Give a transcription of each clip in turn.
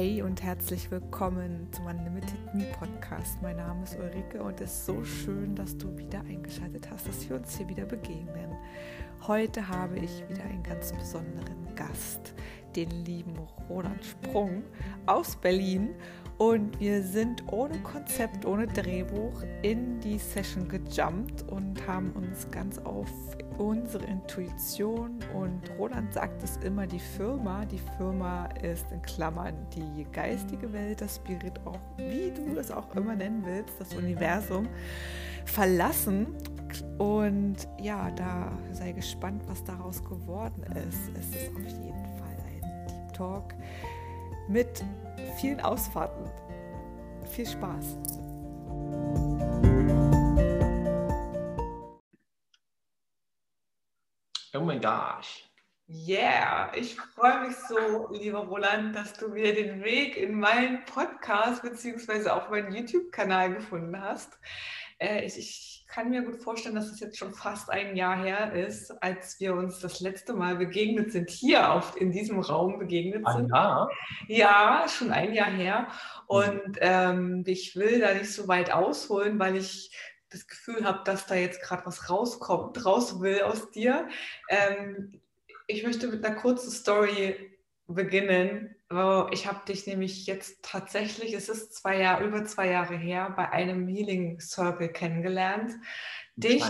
Hey und herzlich willkommen zum Unlimited Me Podcast. Mein Name ist Ulrike und es ist so schön, dass du wieder eingeschaltet hast, dass wir uns hier wieder begegnen. Heute habe ich wieder einen ganz besonderen Gast, den lieben Roland Sprung aus Berlin. Und wir sind ohne Konzept, ohne Drehbuch in die Session gejumpt und haben uns ganz auf unsere Intuition. Und Roland sagt es immer, die Firma, die Firma ist in Klammern die geistige Welt, das Spirit auch, wie du es auch immer nennen willst, das Universum verlassen. Und ja, da sei gespannt, was daraus geworden ist. Es ist auf jeden Fall ein Deep Talk mit vielen Ausfahrten. Viel Spaß! Oh mein Gott. Yeah, ich freue mich so, lieber Roland, dass du mir den Weg in meinen Podcast beziehungsweise auf meinen YouTube-Kanal gefunden hast. Äh, ich, ich, kann mir gut vorstellen, dass es jetzt schon fast ein Jahr her ist, als wir uns das letzte Mal begegnet sind, hier auf, in diesem Raum begegnet sind. Ein Jahr? Ja, schon ein Jahr her. Und ähm, ich will da nicht so weit ausholen, weil ich das Gefühl habe, dass da jetzt gerade was rauskommt, raus will aus dir. Ähm, ich möchte mit einer kurzen Story beginnen. Ich habe dich nämlich jetzt tatsächlich, es ist zwei Jahre, über zwei Jahre her, bei einem Healing Circle kennengelernt. Dich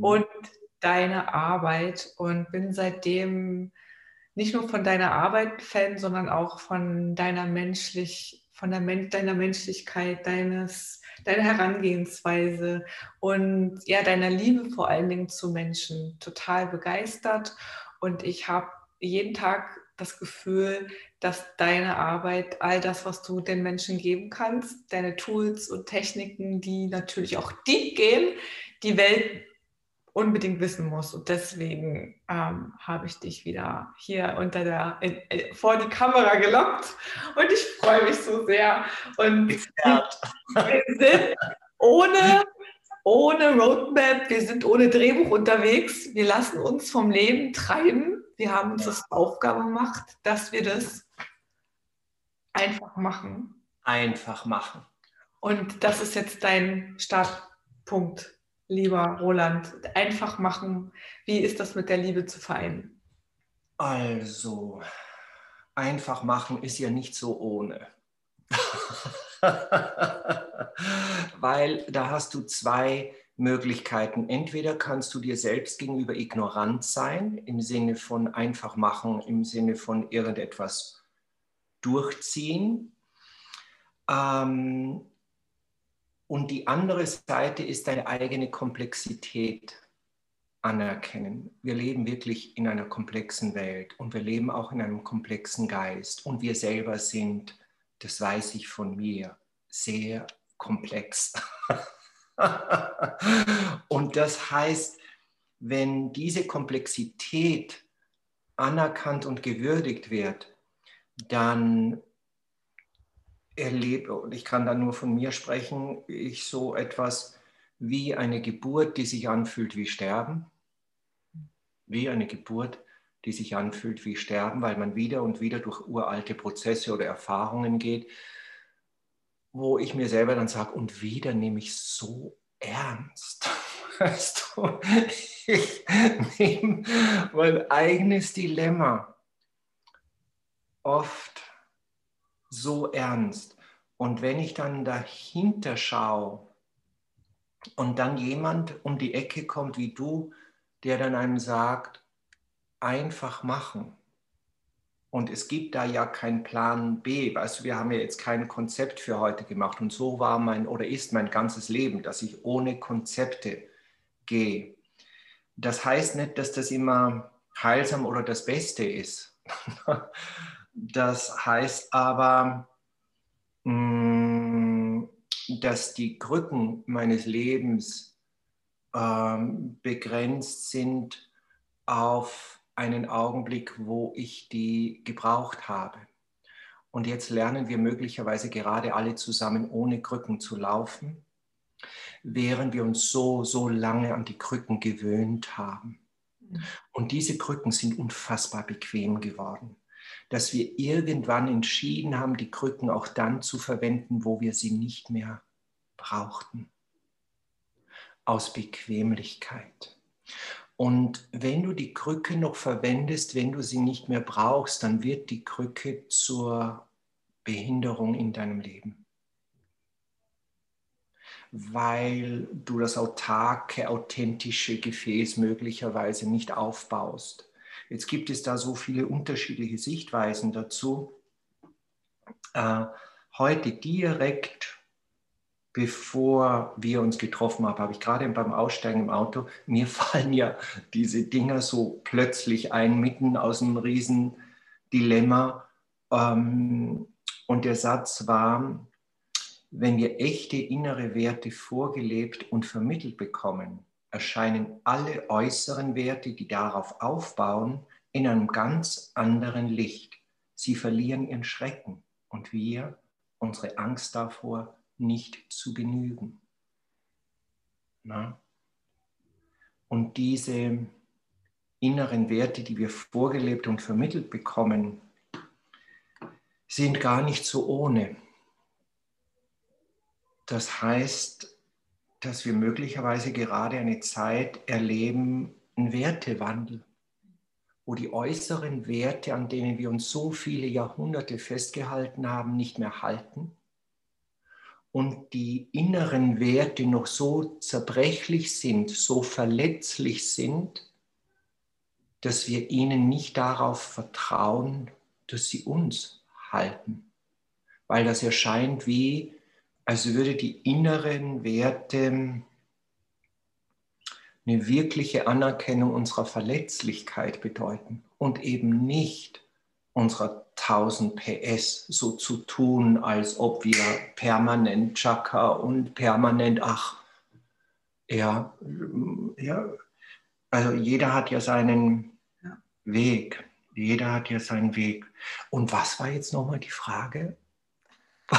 und deine Arbeit und bin seitdem nicht nur von deiner Arbeit Fan, sondern auch von deiner menschlich, von der, deiner Menschlichkeit, deines deine Herangehensweise und ja, deiner Liebe vor allen Dingen zu Menschen total begeistert. Und ich habe jeden Tag das Gefühl, dass deine Arbeit, all das, was du den Menschen geben kannst, deine Tools und Techniken, die natürlich auch deep gehen, die Welt unbedingt wissen muss. Und deswegen ähm, habe ich dich wieder hier unter der, in, in, vor die Kamera gelockt und ich freue mich so sehr. Und wir sind ohne, ohne Roadmap, wir sind ohne Drehbuch unterwegs. Wir lassen uns vom Leben treiben. Wir haben uns das Aufgabe gemacht, dass wir das einfach machen. Einfach machen. Und das ist jetzt dein Startpunkt lieber Roland, einfach machen. Wie ist das mit der Liebe zu vereinen? Also, einfach machen ist ja nicht so ohne. Weil da hast du zwei Möglichkeiten. Entweder kannst du dir selbst gegenüber ignorant sein, im Sinne von einfach machen, im Sinne von irgendetwas durchziehen. Ähm, und die andere Seite ist deine eigene Komplexität anerkennen. Wir leben wirklich in einer komplexen Welt und wir leben auch in einem komplexen Geist. Und wir selber sind, das weiß ich von mir, sehr komplex. und das heißt, wenn diese Komplexität anerkannt und gewürdigt wird, dann erlebe, und ich kann da nur von mir sprechen, ich so etwas wie eine Geburt, die sich anfühlt wie Sterben. Wie eine Geburt, die sich anfühlt wie Sterben, weil man wieder und wieder durch uralte Prozesse oder Erfahrungen geht, wo ich mir selber dann sage, und wieder nehme ich so ernst. Weißt du, ich nehme mein eigenes Dilemma oft so ernst. Und wenn ich dann dahinter schaue und dann jemand um die Ecke kommt wie du, der dann einem sagt, einfach machen. Und es gibt da ja keinen Plan B. Weißt du, wir haben ja jetzt kein Konzept für heute gemacht. Und so war mein oder ist mein ganzes Leben, dass ich ohne Konzepte gehe. Das heißt nicht, dass das immer heilsam oder das Beste ist. Das heißt aber, mm, dass die Krücken meines Lebens ähm, begrenzt sind auf einen Augenblick, wo ich die gebraucht habe. Und jetzt lernen wir möglicherweise gerade alle zusammen ohne Krücken zu laufen, während wir uns so, so lange an die Krücken gewöhnt haben. Und diese Krücken sind unfassbar bequem geworden. dass wir irgendwann entschieden haben, die Krücken auch dann zu verwenden, wo wir sie nicht mehr brauchten. Aus Bequemlichkeit. Und wenn du die Krücke noch verwendest, wenn du sie nicht mehr brauchst, dann wird die Krücke zur Behinderung in deinem Leben. Weil du das autarke, authentische Gefäß möglicherweise nicht aufbaust. Jetzt gibt es da so viele unterschiedliche Sichtweisen dazu. Äh, heute direkt bevor wir uns getroffen haben, habe ich gerade beim Aussteigen im Auto, mir fallen ja diese Dinger so plötzlich ein, mitten aus einem riesen Dilemma. Ähm, und der Satz war, wenn wir echte innere Werte vorgelebt und vermittelt bekommen, erscheinen alle äußeren Werte, die darauf aufbauen, in einem ganz anderen Licht. Sie verlieren ihren Schrecken und wir unsere Angst davor, nicht zu genügen. Na? Und diese inneren Werte, die wir vorgelebt und vermittelt bekommen, sind gar nicht so ohne. Das heißt, dass wir möglicherweise gerade eine Zeit erleben, einen Wertewandel, wo die äußeren Werte, an denen wir uns so viele Jahrhunderte festgehalten haben, nicht mehr halten und die inneren Werte noch so zerbrechlich sind, so verletzlich sind, dass wir ihnen nicht darauf vertrauen, dass sie uns halten. Weil das erscheint wie, als würde die inneren Werte eine wirkliche Anerkennung unserer Verletzlichkeit bedeuten und eben nicht unserer 1000 PS so zu tun, als ob wir permanent Chaka und permanent, ach, ja, ja, also jeder hat ja seinen ja. Weg. Jeder hat ja seinen Weg. Und was war jetzt nochmal die Frage? ich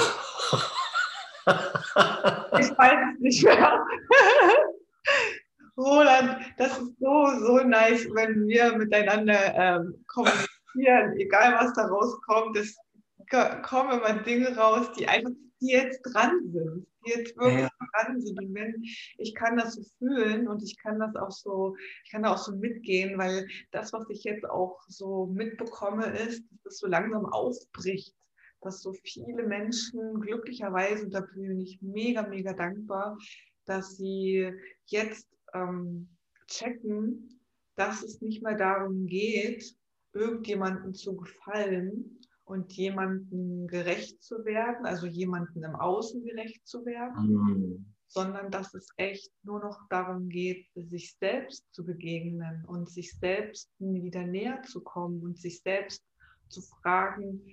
weiß es nicht mehr. Roland, das ist so, so nice, wenn wir miteinander ähm, kommunizieren reflektieren, egal was da rauskommt, es kommen immer Dinge raus, die einfach, die jetzt dran sind, die jetzt wirklich ja. dran sind. Und wenn, ich kann das so fühlen und ich kann das auch so, ich kann da auch so mitgehen, weil das, was ich jetzt auch so mitbekomme, ist, dass es so langsam aufbricht dass so viele Menschen glücklicherweise, und da bin ich mega, mega dankbar, dass sie jetzt ähm, checken, dass es nicht mehr darum geht, irgendjemandem zu gefallen und jemandem gerecht zu werden, also jemandem im Außen gerecht zu werden, mhm. sondern dass es echt nur noch darum geht, sich selbst zu begegnen und sich selbst wieder näher zu kommen und sich selbst zu fragen,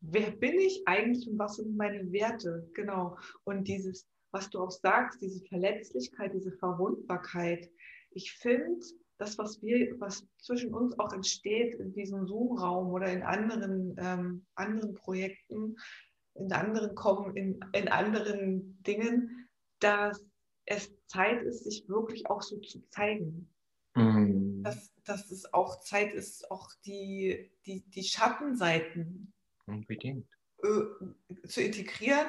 wer bin ich eigentlich und was sind meine Werte? Genau. Und dieses, was du auch sagst, diese Verletzlichkeit, diese Verwundbarkeit. Ich finde, das, was wir, was zwischen uns auch entsteht in diesem Zoom-Raum oder in anderen, ähm, anderen Projekten, in anderen kommen, in, in anderen Dingen, dass es Zeit ist, sich wirklich auch so zu zeigen. Mhm. Dass, dass es auch Zeit ist, auch die, die, die Schattenseiten Unbedingt. Äh, zu integrieren,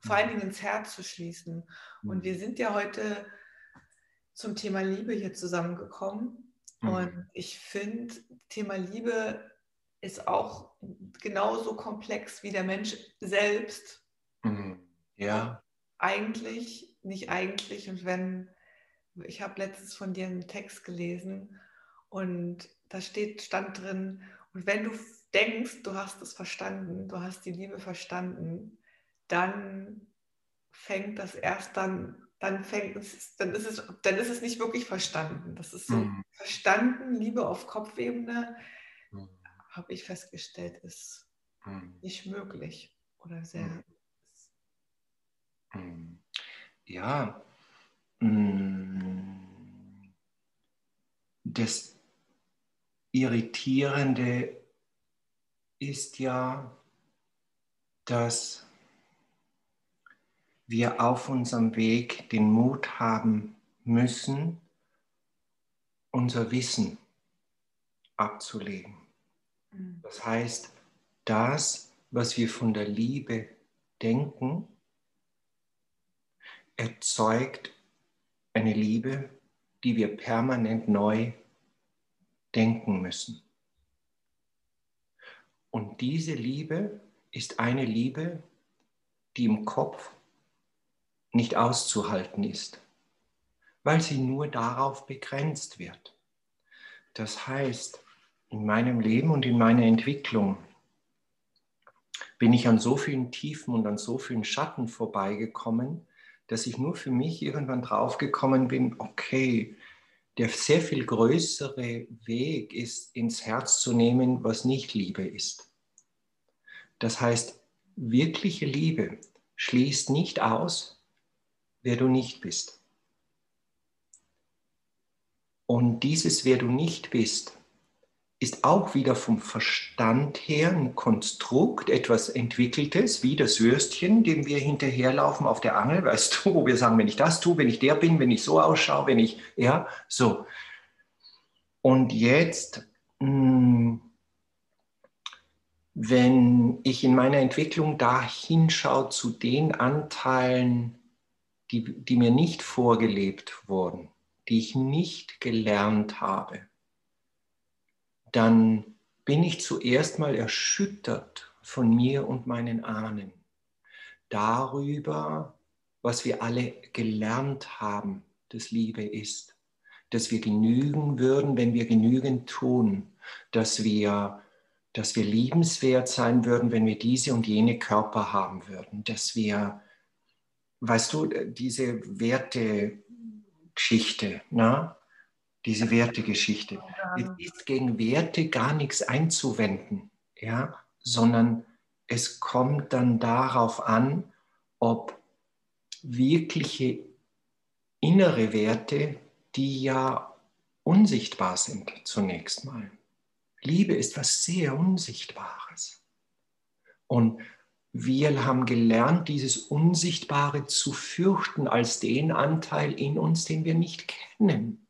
vor allen Dingen ins Herz zu schließen. Und mhm. wir sind ja heute zum Thema Liebe hier zusammengekommen. Mhm. Und ich finde, Thema Liebe ist auch genauso komplex wie der Mensch selbst. Mhm. Ja. Eigentlich, nicht eigentlich. Und wenn, ich habe letztens von dir einen Text gelesen und da steht, stand drin, und wenn du denkst, du hast es verstanden, du hast die Liebe verstanden, dann fängt das erst dann dann fängt es, dann ist es, dann ist es nicht wirklich verstanden. Das ist so mhm. verstanden, Liebe auf Kopfebene, mhm. habe ich festgestellt, ist mhm. nicht möglich oder sehr. Mhm. Mhm. Ja. Mm. Das Irritierende ist ja, dass wir auf unserem Weg den Mut haben müssen, unser Wissen abzulegen. Mhm. Das heißt, das, was wir von der Liebe denken, erzeugt eine Liebe, die wir permanent neu denken müssen. Und diese Liebe ist eine Liebe, die im Kopf nicht auszuhalten ist, weil sie nur darauf begrenzt wird. Das heißt, in meinem Leben und in meiner Entwicklung bin ich an so vielen Tiefen und an so vielen Schatten vorbeigekommen, dass ich nur für mich irgendwann draufgekommen bin, okay, der sehr viel größere Weg ist, ins Herz zu nehmen, was nicht Liebe ist. Das heißt, wirkliche Liebe schließt nicht aus, wer du nicht bist. Und dieses, wer du nicht bist, ist auch wieder vom Verstand her ein Konstrukt, etwas Entwickeltes, wie das Würstchen, dem wir hinterherlaufen auf der Angel, weißt du, wo wir sagen, wenn ich das tue, wenn ich der bin, wenn ich so ausschaue, wenn ich, ja, so. Und jetzt, hm, wenn ich in meiner Entwicklung da hinschaue zu den Anteilen, die, die mir nicht vorgelebt wurden, die ich nicht gelernt habe, dann bin ich zuerst mal erschüttert von mir und meinen Ahnen darüber, was wir alle gelernt haben, dass Liebe ist, dass wir genügen würden, wenn wir genügend tun, dass wir, dass wir liebenswert sein würden, wenn wir diese und jene Körper haben würden, dass wir, weißt du, diese Wertegeschichte, na? diese Wertegeschichte. Es ist gegen Werte gar nichts einzuwenden, ja, sondern es kommt dann darauf an, ob wirkliche innere Werte, die ja unsichtbar sind zunächst mal. Liebe ist was sehr Unsichtbares. Und wir haben gelernt, dieses Unsichtbare zu fürchten als den Anteil in uns, den wir nicht kennen.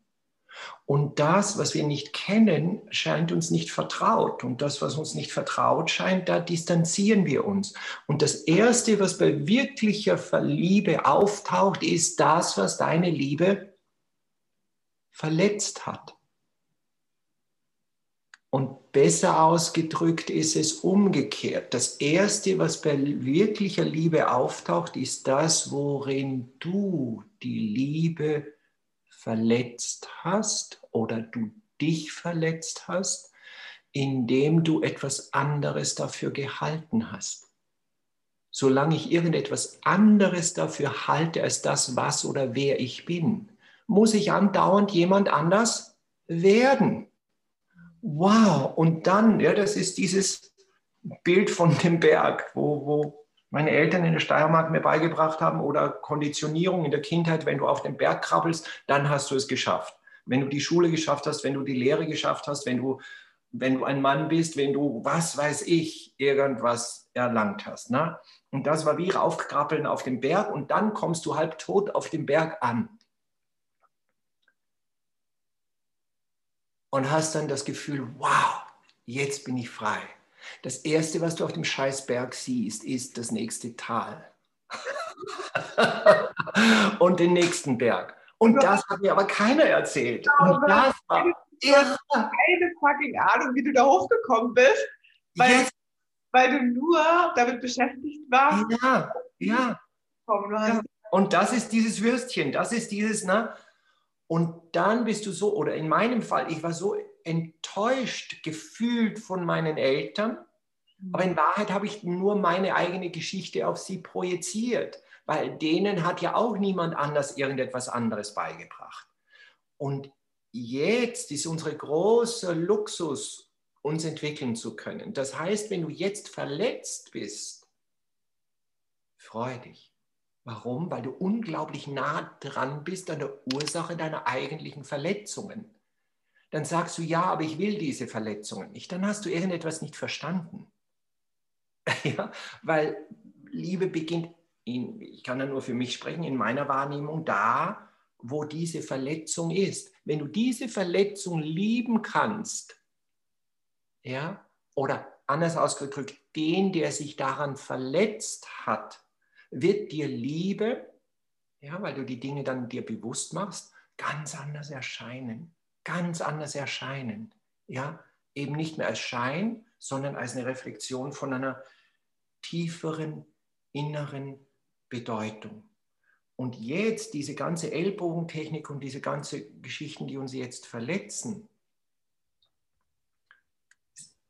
Und das, was wir nicht kennen, scheint uns nicht vertraut. Und das, was uns nicht vertraut scheint, da distanzieren wir uns. Und das Erste, was bei wirklicher Liebe auftaucht, ist das, was deine Liebe verletzt hat. Und besser ausgedrückt ist es umgekehrt. Das Erste, was bei wirklicher Liebe auftaucht, ist das, worin du die Liebe verletzt hast oder du dich verletzt hast, indem du etwas anderes dafür gehalten hast. Solange ich irgendetwas anderes dafür halte als das, was oder wer ich bin, muss ich andauernd jemand anders werden. Wow, und dann, ja, das ist dieses Bild von dem Berg, wo, wo meine Eltern in der Steiermark mir beigebracht haben oder Konditionierung in der Kindheit, wenn du auf den Berg krabbelst, dann hast du es geschafft. Wenn du die Schule geschafft hast, wenn du die Lehre geschafft hast, wenn du, wenn du ein Mann bist, wenn du, was weiß ich, irgendwas erlangt hast. Ne? Und das war wie raufkrabbeln auf den Berg und dann kommst du halb tot auf dem Berg an. Und hast dann das Gefühl, wow, jetzt bin ich frei. Das Erste, was du auf dem Scheißberg siehst, ist das nächste Tal. und den nächsten Berg. Und das hat mir aber keiner erzählt. Und das war irre. Keine fucking Ahnung, wie du da hochgekommen bist, weil, yes. weil du nur damit beschäftigt warst. Ja, ja. ja. Und das ist dieses Würstchen, das ist dieses, ne? Und dann bist du so, oder in meinem Fall, ich war so enttäuscht gefühlt von meinen Eltern, aber in Wahrheit habe ich nur meine eigene Geschichte auf sie projiziert, weil denen hat ja auch niemand anders irgendetwas anderes beigebracht. Und jetzt ist unser großer Luxus, uns entwickeln zu können. Das heißt, wenn du jetzt verletzt bist, freu dich. Warum? Weil du unglaublich nah dran bist an der Ursache deiner eigentlichen Verletzungen dann sagst du, ja, aber ich will diese Verletzungen nicht. Dann hast du irgendetwas nicht verstanden. ja, weil Liebe beginnt, in, ich kann ja nur für mich sprechen, in meiner Wahrnehmung da, wo diese Verletzung ist. Wenn du diese Verletzung lieben kannst, ja, oder anders ausgedrückt, den, der sich daran verletzt hat, wird dir Liebe, ja, weil du die Dinge dann dir bewusst machst, ganz anders erscheinen, ganz anders erscheinen, ja, eben nicht mehr als Schein, sondern als eine Reflexion von einer tieferen inneren Bedeutung. Und jetzt diese ganze Ellbogentechnik und diese ganze Geschichten, die uns jetzt verletzen,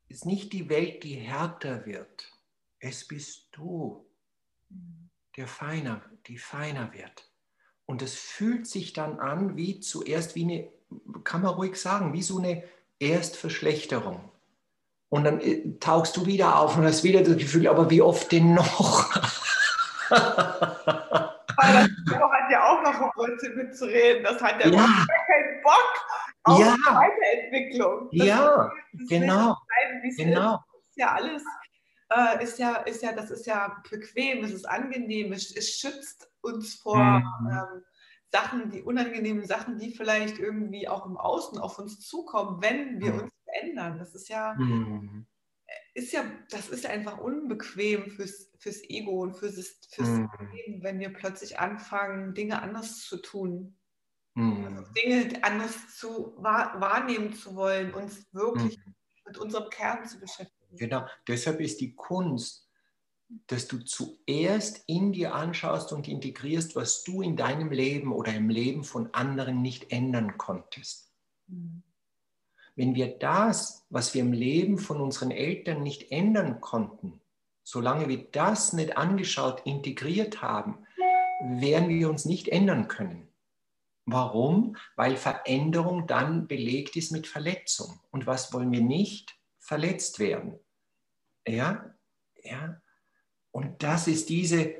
ist nicht die Welt, die härter wird. Es bist du, der feiner, die feiner wird. Und es fühlt sich dann an wie zuerst wie eine, kann man ruhig sagen, wie so eine Erstverschlechterung. Und dann äh, tauchst du wieder auf und hast wieder das Gefühl, aber wie oft denn noch? Weil das hat ja auch noch ein Blödsinn mitzureden. Das hat ja, ja. keinen Bock auf ja. Weiterentwicklung. Das ja, genau. Bleiben, genau. Ist. ist ja alles, äh, ist ja, ist ja, das ist ja bequem, es ist angenehm, es, es schützt uns vor mhm. ähm, Sachen, die unangenehmen Sachen, die vielleicht irgendwie auch im Außen auf uns zukommen, wenn wir mhm. uns verändern. Das ist ja, mhm ist ja, das ist einfach unbequem fürs, fürs Ego und fürs, fürs mhm. Leben, wenn wir plötzlich anfangen, Dinge anders zu tun. Mhm. Also Dinge anders zu wahr, wahrnehmen zu wollen, uns wirklich mhm. mit unserem Kern zu beschäftigen. Genau, deshalb ist die Kunst, dass du zuerst in dir anschaust und integrierst, was du in deinem Leben oder im Leben von anderen nicht ändern konntest. Mhm. Wenn wir das, was wir im Leben von unseren Eltern nicht ändern konnten, solange wir das nicht angeschaut, integriert haben, werden wir uns nicht ändern können. Warum? Weil Veränderung dann belegt ist mit Verletzung. Und was wollen wir nicht? Verletzt werden. Ja, ja. Und das ist diese,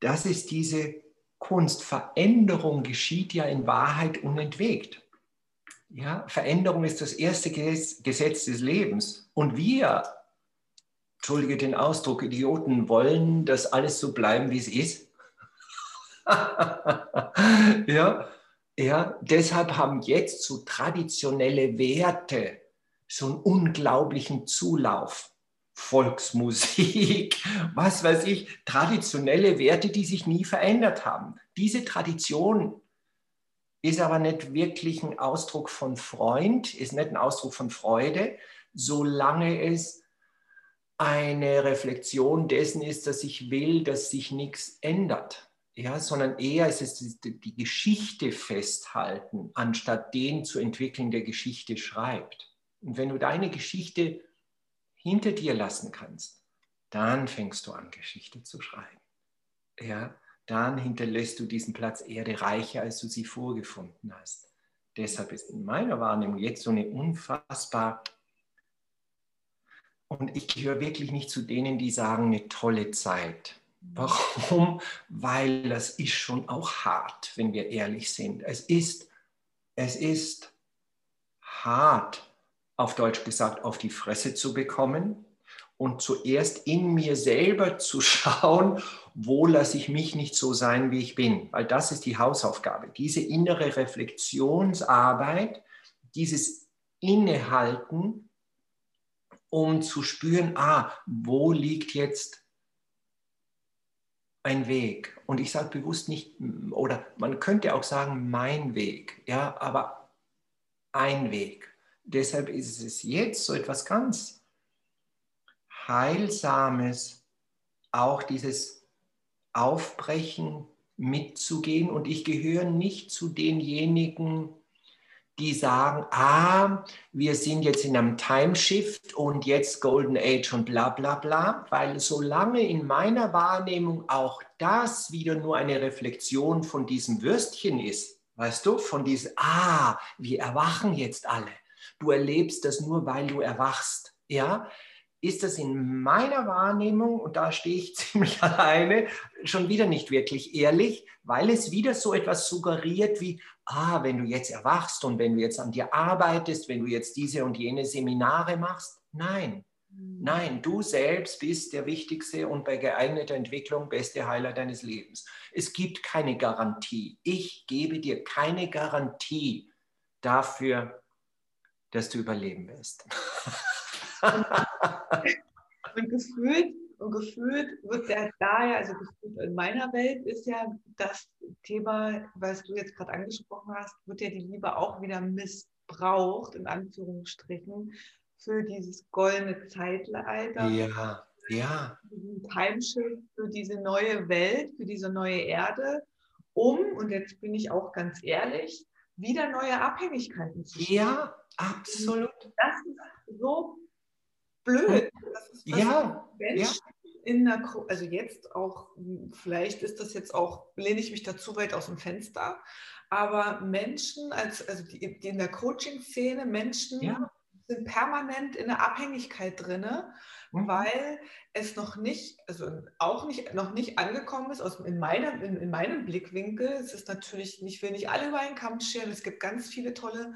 das ist diese Kunst. Veränderung geschieht ja in Wahrheit unentwegt. Ja, Veränderung ist das erste Gesetz des Lebens. Und wir, entschuldige den Ausdruck, Idioten, wollen, dass alles so bleiben, wie es ist. ja, ja, deshalb haben jetzt so traditionelle Werte so einen unglaublichen Zulauf. Volksmusik, was weiß ich, traditionelle Werte, die sich nie verändert haben. Diese Tradition ist aber nicht wirklich ein Ausdruck von Freund, ist nicht ein Ausdruck von Freude, solange es eine Reflexion dessen ist, dass ich will, dass sich nichts ändert. Ja, sondern eher ist es die Geschichte festhalten, anstatt den zu entwickeln, der Geschichte schreibt. Und wenn du deine Geschichte hinter dir lassen kannst, dann fängst du an, Geschichte zu schreiben. Ja, dann hinterlässt du diesen Platz Erde reicher, als du sie vorgefunden hast. Deshalb ist in meiner Wahrnehmung jetzt so eine unfassbar, und ich gehöre wirklich nicht zu denen, die sagen, eine tolle Zeit. Warum? Weil das ist schon auch hart, wenn wir ehrlich sind. Es ist, es ist hart, auf Deutsch gesagt, auf die Fresse zu bekommen und zuerst in mir selber zu schauen, wo lasse ich mich nicht so sein, wie ich bin. Weil das ist die Hausaufgabe. Diese innere Reflexionsarbeit, dieses Innehalten, um zu spüren, ah, wo liegt jetzt ein Weg? Und ich sage bewusst nicht, oder man könnte auch sagen, mein Weg, ja, aber ein Weg. Deshalb ist es jetzt so etwas ganz Heilsames, auch dieses Aufbrechen mitzugehen. Und ich gehöre nicht zu denjenigen, die sagen, ah, wir sind jetzt in einem Timeshift und jetzt Golden Age und bla bla bla, weil solange in meiner Wahrnehmung auch das wieder nur eine Reflexion von diesem Würstchen ist, weißt du, von diesem, ah, wir erwachen jetzt alle. Du erlebst das nur, weil du erwachst, ja, ist das in meiner Wahrnehmung, und da stehe ich ziemlich alleine, schon wieder nicht wirklich ehrlich, weil es wieder so etwas suggeriert wie, ah, wenn du jetzt erwachst und wenn du jetzt an dir arbeitest, wenn du jetzt diese und jene Seminare machst. Nein, hm. nein, du selbst bist der wichtigste und bei geeigneter Entwicklung beste Heiler deines Lebens. Es gibt keine Garantie. Ich gebe dir keine Garantie dafür, dass du überleben wirst. und gefühlt, und gefühlt wird der da ja, also gefühlt in meiner Welt ist ja das Thema, was du jetzt gerade angesprochen hast, wird ja die Liebe auch wieder missbraucht, in Anführungsstrichen, für dieses goldene Zeitalter. Ja, ja. Diesen Timeshift für diese neue Welt, für diese neue Erde, um, und jetzt bin ich auch ganz ehrlich, wieder neue Abhängigkeiten zu schaffen. Ja, absolut. Das ist so blöd. Das ist, ja, ja. In der, also jetzt auch, vielleicht ist das jetzt auch, lehne ich mich da zu weit aus dem Fenster, aber Menschen, als, also die, die in der Coaching-Szene, Menschen ja. sind permanent in der Abhängigkeit drin, mhm. weil es noch nicht, also auch nicht, noch nicht angekommen ist, aus, in, meinem, in, in meinem Blickwinkel. Es ist natürlich, ich will nicht alle über einen Kamm scheren, es gibt ganz viele tolle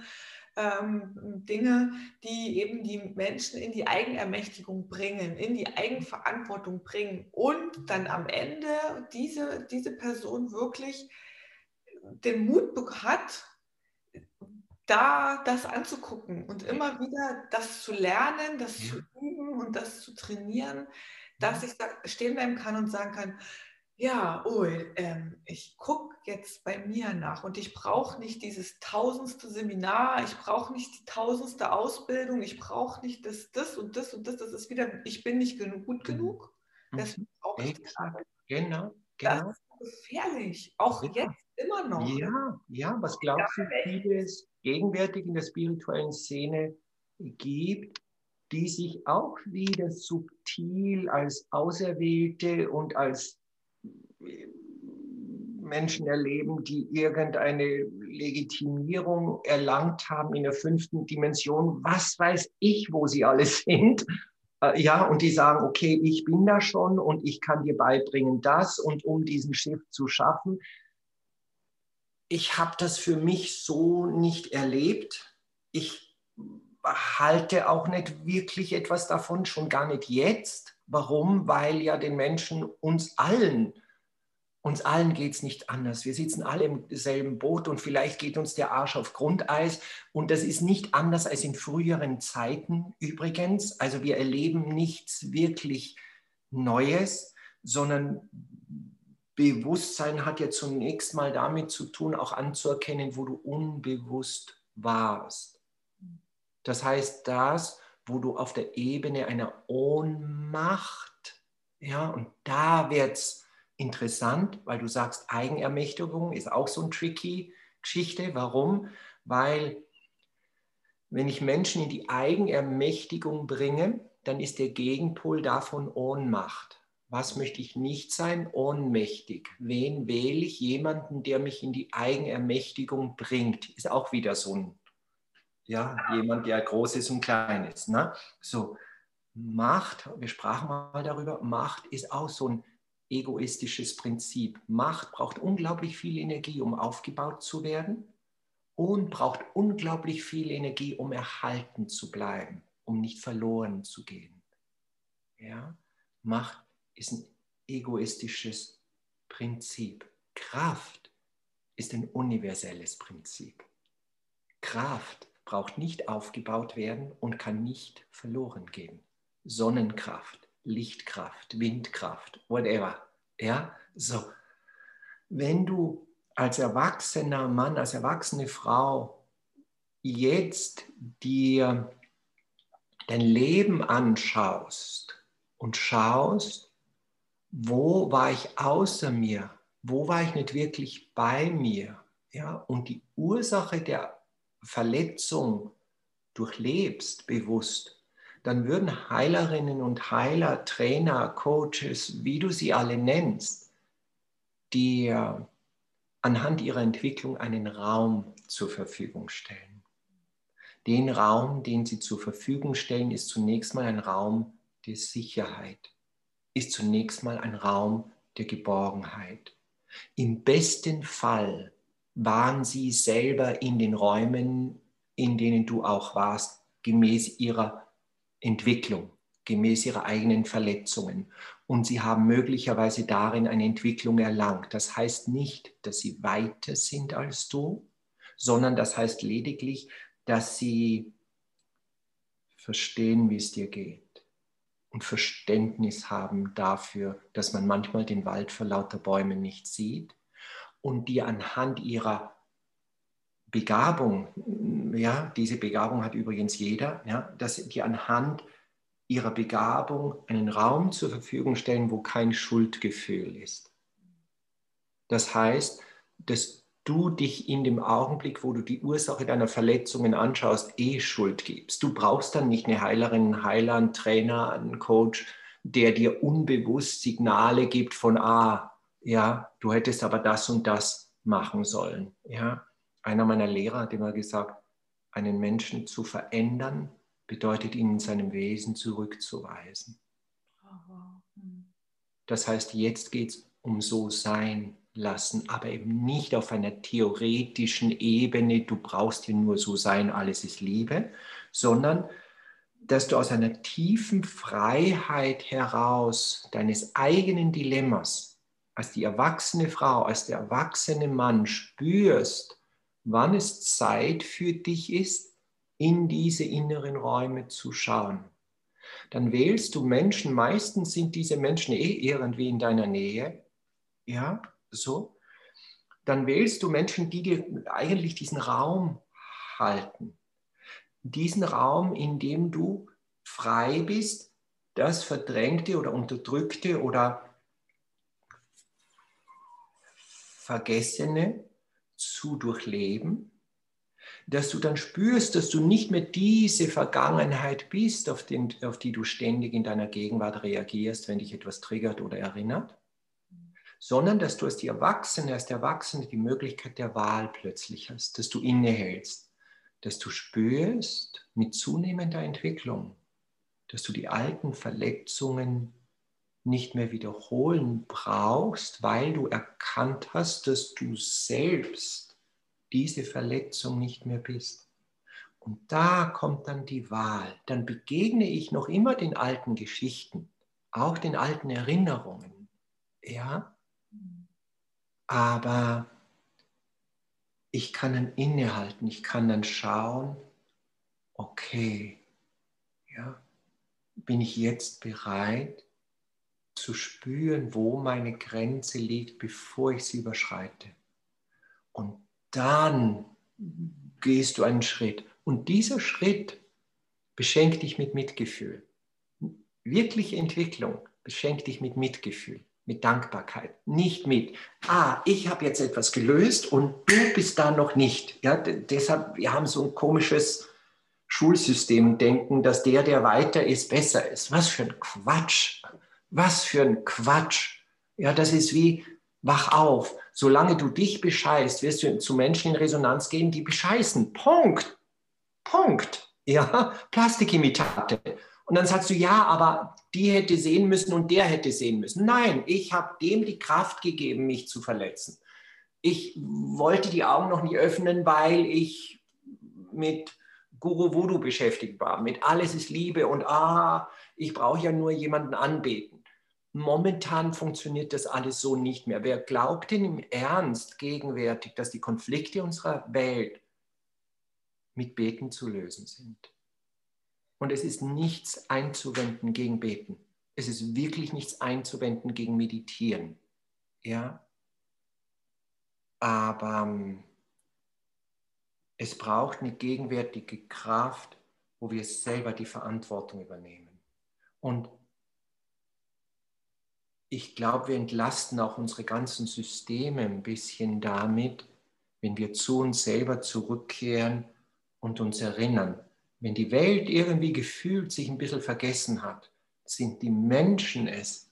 ähm, Dinge, die eben die Menschen in die Eigenermächtigung bringen, in die Eigenverantwortung bringen und dann am Ende diese, diese Person wirklich den Mut hat, da das anzugucken und immer wieder das zu lernen, das ja. zu üben und das zu trainieren, dass ich da stehen bleiben kann und sagen kann, ja, oh, ähm, ich gucke jetzt bei mir nach und ich brauche nicht dieses tausendste Seminar, ich brauche nicht die tausendste Ausbildung, ich brauche nicht das, das und das und das. Das ist wieder, ich bin nicht genug, gut mhm. genug. Deswegen brauche ich das. Genau, genau. Das ist gefährlich, auch ja. jetzt immer noch. Ja, ja, was glaubst du, wie es gegenwärtig in der spirituellen Szene gibt, die sich auch wieder subtil als Auserwählte und als Menschen erleben, die irgendeine Legitimierung erlangt haben in der fünften Dimension. Was weiß ich, wo sie alle sind? Äh, ja, und die sagen, okay, ich bin da schon und ich kann dir beibringen das und um diesen Schiff zu schaffen. Ich habe das für mich so nicht erlebt. Ich halte auch nicht wirklich etwas davon, schon gar nicht jetzt. Warum? Weil ja den Menschen, uns allen, uns allen geht es nicht anders. Wir sitzen alle im selben Boot und vielleicht geht uns der Arsch auf Grundeis. Und das ist nicht anders als in früheren Zeiten übrigens. Also wir erleben nichts wirklich Neues, sondern Bewusstsein hat ja zunächst mal damit zu tun, auch anzuerkennen, wo du unbewusst warst. Das heißt, das, wo du auf der Ebene einer Ohnmacht, ja, und da wird es interessant, weil du sagst, Eigenermächtigung ist auch so eine tricky Geschichte. Warum? Weil wenn ich Menschen in die Eigenermächtigung bringe, dann ist der Gegenpol davon Ohnmacht. Was möchte ich nicht sein? Ohnmächtig. Wen wähle ich? Jemanden, der mich in die Eigenermächtigung bringt. Ist auch wieder so ein, ja, jemand, der groß ist und klein ist. Ne? So, Macht, wir sprachen mal darüber, Macht ist auch so ein egoistisches Prinzip. Macht braucht unglaublich viel Energie, um aufgebaut zu werden und braucht unglaublich viel Energie, um erhalten zu bleiben, um nicht verloren zu gehen. Ja? Macht ist ein egoistisches Prinzip. Kraft ist ein universelles Prinzip. Kraft braucht nicht aufgebaut werden und kann nicht verloren gehen. Sonnenkraft Lichtkraft, Windkraft, whatever. Ja, so. Wenn du als erwachsener Mann, als erwachsene Frau jetzt dir dein Leben anschaust und schaust, wo war ich außer mir, wo war ich nicht wirklich bei mir, ja, und die Ursache der Verletzung durchlebst bewusst, dann würden Heilerinnen und Heiler, Trainer, Coaches, wie du sie alle nennst, dir anhand ihrer Entwicklung einen Raum zur Verfügung stellen. Den Raum, den sie zur Verfügung stellen, ist zunächst mal ein Raum der Sicherheit, ist zunächst mal ein Raum der Geborgenheit. Im besten Fall waren sie selber in den Räumen, in denen du auch warst, gemäß ihrer Entwicklung gemäß ihrer eigenen Verletzungen. Und sie haben möglicherweise darin eine Entwicklung erlangt. Das heißt nicht, dass sie weiter sind als du, sondern das heißt lediglich, dass sie verstehen, wie es dir geht und Verständnis haben dafür, dass man manchmal den Wald vor lauter Bäumen nicht sieht und die anhand ihrer Begabung, ja, diese Begabung hat übrigens jeder, ja, dass die anhand ihrer Begabung einen Raum zur Verfügung stellen, wo kein Schuldgefühl ist. Das heißt, dass du dich in dem Augenblick, wo du die Ursache deiner Verletzungen anschaust, eh Schuld gibst. Du brauchst dann nicht eine Heilerin, einen Heiler, einen Trainer, einen Coach, der dir unbewusst Signale gibt von, ah, ja, du hättest aber das und das machen sollen. Ja, einer meiner Lehrer hat immer gesagt, einen Menschen zu verändern, bedeutet ihn in seinem Wesen zurückzuweisen. Hm. Das heißt, jetzt geht es um so sein lassen, aber eben nicht auf einer theoretischen Ebene, du brauchst hier nur so sein, alles ist Liebe, sondern dass du aus einer tiefen Freiheit heraus deines eigenen Dilemmas, als die erwachsene Frau, als der erwachsene Mann spürst, wann es Zeit für dich ist, in diese inneren Räume zu schauen. Dann wählst du Menschen, meistens sind diese Menschen eh irgendwie in deiner Nähe, ja, so. Dann wählst du Menschen, die dir eigentlich diesen Raum halten. Diesen Raum, in dem du frei bist, das Verdrängte oder Unterdrückte oder Vergessene zu durchleben dass du dann spürst, dass du nicht mehr diese Vergangenheit bist, auf, den, auf die du ständig in deiner Gegenwart reagierst, wenn dich etwas triggert oder erinnert, sondern dass du als die Erwachsene, als der Erwachsene die Möglichkeit der Wahl plötzlich hast, dass du innehältst, dass du spürst mit zunehmender Entwicklung, dass du die alten Verletzungen nicht mehr wiederholen brauchst, weil du erkannt hast, dass du selbst diese Verletzung nicht mehr bist. Und da kommt dann die Wahl. Dann begegne ich noch immer den alten Geschichten, auch den alten Erinnerungen. Ja, aber ich kann dann innehalten, ich kann dann schauen, okay, ja, bin ich jetzt bereit zu spüren, wo meine Grenze liegt, bevor ich sie überschreite. Und dann gehst du einen Schritt. Und dieser Schritt beschenkt dich mit Mitgefühl. Wirkliche Entwicklung beschenkt dich mit Mitgefühl, mit Dankbarkeit. Nicht mit, ah, ich habe jetzt etwas gelöst und du bist da noch nicht. Ja, deshalb, wir haben so ein komisches Schulsystem denken, dass der, der weiter ist, besser ist. Was für ein Quatsch. Was für ein Quatsch. Ja, das ist wie, wach auf. Solange du dich bescheißt, wirst du zu Menschen in Resonanz gehen, die bescheißen. Punkt. Punkt. Ja, Plastikimitate. Und dann sagst du, ja, aber die hätte sehen müssen und der hätte sehen müssen. Nein, ich habe dem die Kraft gegeben, mich zu verletzen. Ich wollte die Augen noch nie öffnen, weil ich mit Guru Voodoo beschäftigt war, mit alles ist Liebe und ah, ich brauche ja nur jemanden anbeten. Momentan funktioniert das alles so nicht mehr. Wer glaubt denn im Ernst gegenwärtig, dass die Konflikte unserer Welt mit Beten zu lösen sind? Und es ist nichts einzuwenden gegen Beten. Es ist wirklich nichts einzuwenden gegen Meditieren. Ja? Aber ähm, es braucht eine gegenwärtige Kraft, wo wir selber die Verantwortung übernehmen. Und ich glaube, wir entlasten auch unsere ganzen Systeme ein bisschen damit, wenn wir zu uns selber zurückkehren und uns erinnern. Wenn die Welt irgendwie gefühlt sich ein bisschen vergessen hat, sind die Menschen es,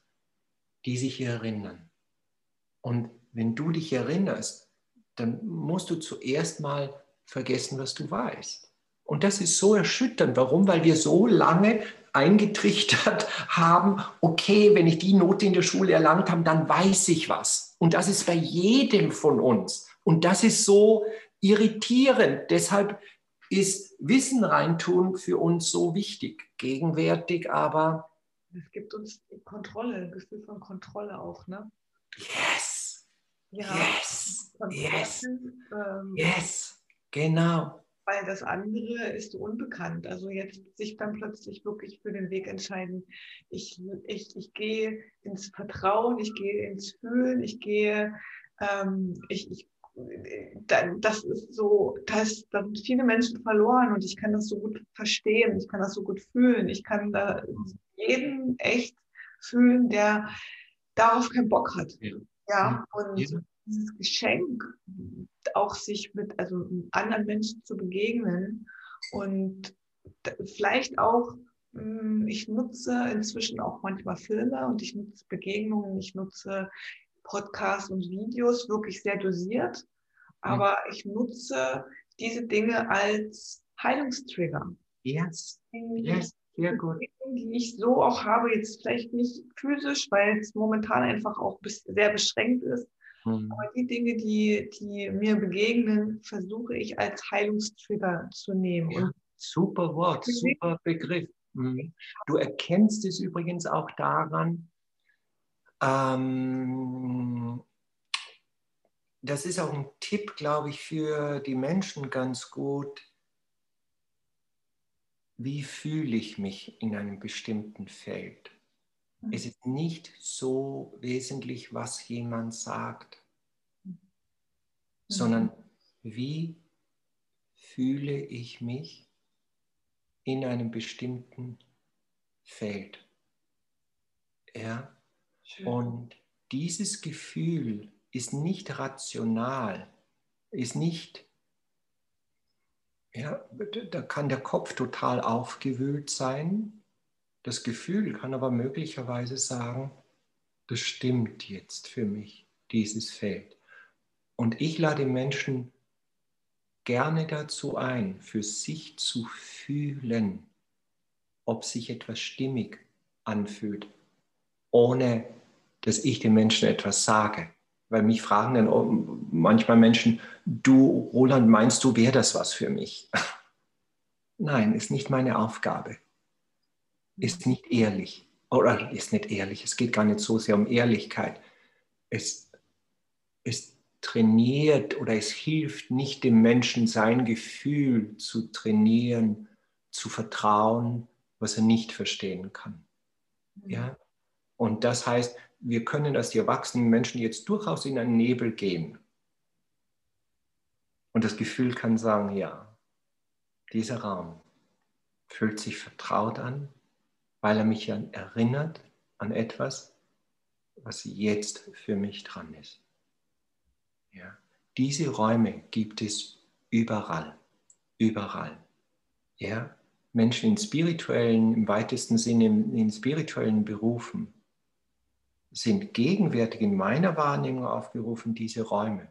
die sich erinnern. Und wenn du dich erinnerst, dann musst du zuerst mal vergessen, was du weißt. Und das ist so erschütternd. Warum? Weil wir so lange eingetrichtert haben, okay, wenn ich die Note in der Schule erlangt habe, dann weiß ich was. Und das ist bei jedem von uns. Und das ist so irritierend. Deshalb ist Wissen reintun für uns so wichtig. Gegenwärtig aber. Es gibt uns Kontrolle, ein Gefühl von Kontrolle auch, ne? Yes. Ja. Yes. Yes. Ähm, yes. Genau. weil das andere ist unbekannt. Also jetzt sich dann plötzlich wirklich für den Weg entscheiden. Ich, ich, ich gehe ins Vertrauen, ich gehe ins Fühlen, ich gehe, ähm, ich, ich das ist so, da sind viele Menschen verloren und ich kann das so gut verstehen, ich kann das so gut fühlen, ich kann da jeden echt fühlen, der darauf keinen Bock hat. Ja, ja und ja. dieses Geschenk, auch sich mit also anderen Menschen zu begegnen und vielleicht auch, hm, ich nutze inzwischen auch manchmal Filme und ich nutze Begegnungen, ich nutze Podcasts und Videos wirklich sehr dosiert, aber ich nutze diese Dinge als Heilungstrigger. Yes, yes, sehr gut. Die ich so auch habe, jetzt vielleicht nicht physisch, weil es momentan einfach auch sehr beschränkt ist. Mhm. Aber die Dinge, die, die mir begegnen, versuche ich als Heilungstrigger zu nehmen. Ja, super Wort, super Begriff. Mhm. Du erkennst es übrigens auch daran, ähm, das ist auch ein Tipp, glaube ich, für die Menschen ganz gut. Wie fühle ich mich in einem bestimmten Feld? Mhm. Es ist nicht so wesentlich, was jemand sagt, mhm. sondern wie fühle ich mich in einem bestimmten Feld. Ja? Und dieses Gefühl ist nicht rational, ist nicht, ja, da kann der Kopf total aufgewühlt sein. Das Gefühl kann aber möglicherweise sagen, das stimmt jetzt für mich, dieses Feld. Und ich lade Menschen gerne dazu ein, für sich zu fühlen, ob sich etwas stimmig anfühlt, ohne dass ich den Menschen etwas sage. Weil mich fragen dann manchmal Menschen, du Roland, meinst du, wäre das was für mich? Nein, ist nicht meine Aufgabe. Ist nicht ehrlich. Oder ist nicht ehrlich. Es geht gar nicht so sehr um Ehrlichkeit. Es, es trainiert oder es hilft nicht dem Menschen sein Gefühl zu trainieren, zu vertrauen, was er nicht verstehen kann. Ja? Und das heißt, wir können als die erwachsenen Menschen jetzt durchaus in einen Nebel gehen. Und das Gefühl kann sagen, ja, dieser Raum fühlt sich vertraut an, weil er mich erinnert an etwas, was jetzt für mich dran ist. Ja. Diese Räume gibt es überall, überall. Ja. Menschen in spirituellen, im weitesten Sinne in spirituellen Berufen sind gegenwärtig in meiner Wahrnehmung aufgerufen, diese Räume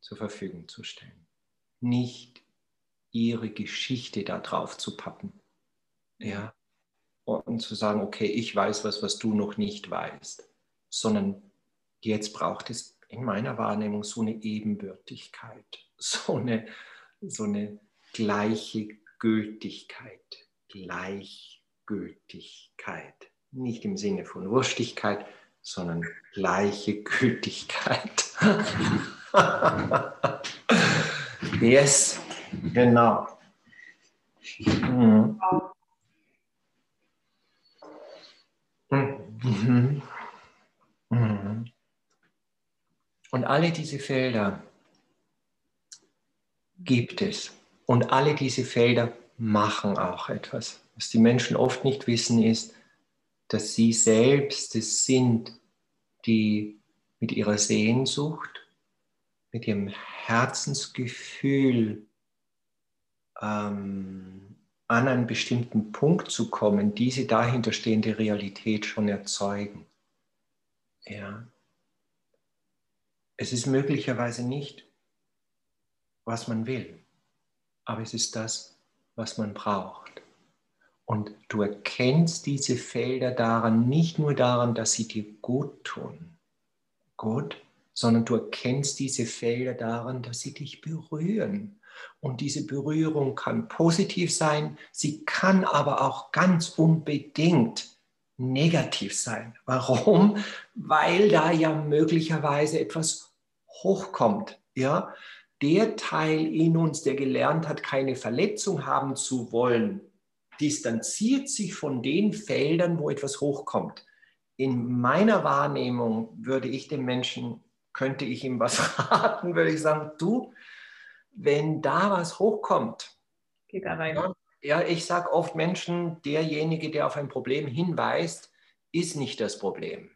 zur Verfügung zu stellen. Nicht ihre Geschichte da drauf zu pappen. Ja? Und zu sagen, okay, ich weiß was, was du noch nicht weißt. Sondern jetzt braucht es in meiner Wahrnehmung so eine Ebenbürtigkeit, so eine, so eine gleiche Gültigkeit. Gleichgültigkeit. Nicht im Sinne von Wurstigkeit, sondern gleiche Gültigkeit. yes, genau. Mhm. Mhm. Mhm. Und alle diese Felder gibt es. Und alle diese Felder machen auch etwas. Was die Menschen oft nicht wissen, ist, dass sie selbst es sind, die mit ihrer Sehnsucht, mit ihrem Herzensgefühl ähm, an einen bestimmten Punkt zu kommen, diese dahinterstehende Realität schon erzeugen. Ja. Es ist möglicherweise nicht, was man will, aber es ist das, was man braucht. Und du erkennst diese Felder daran, nicht nur daran, dass sie dir gut tun, gut, sondern du erkennst diese Felder daran, dass sie dich berühren. Und diese Berührung kann positiv sein, sie kann aber auch ganz unbedingt negativ sein. Warum? Weil da ja möglicherweise etwas hochkommt. Ja? der Teil in uns, der gelernt hat, keine Verletzung haben zu wollen, distanziert sich von den Feldern, wo etwas hochkommt. In meiner Wahrnehmung würde ich dem Menschen, könnte ich ihm was raten, würde ich sagen, du, wenn da was hochkommt, Geh da rein. Ja, ja ich sage oft Menschen, derjenige, der auf ein Problem hinweist, ist nicht das Problem.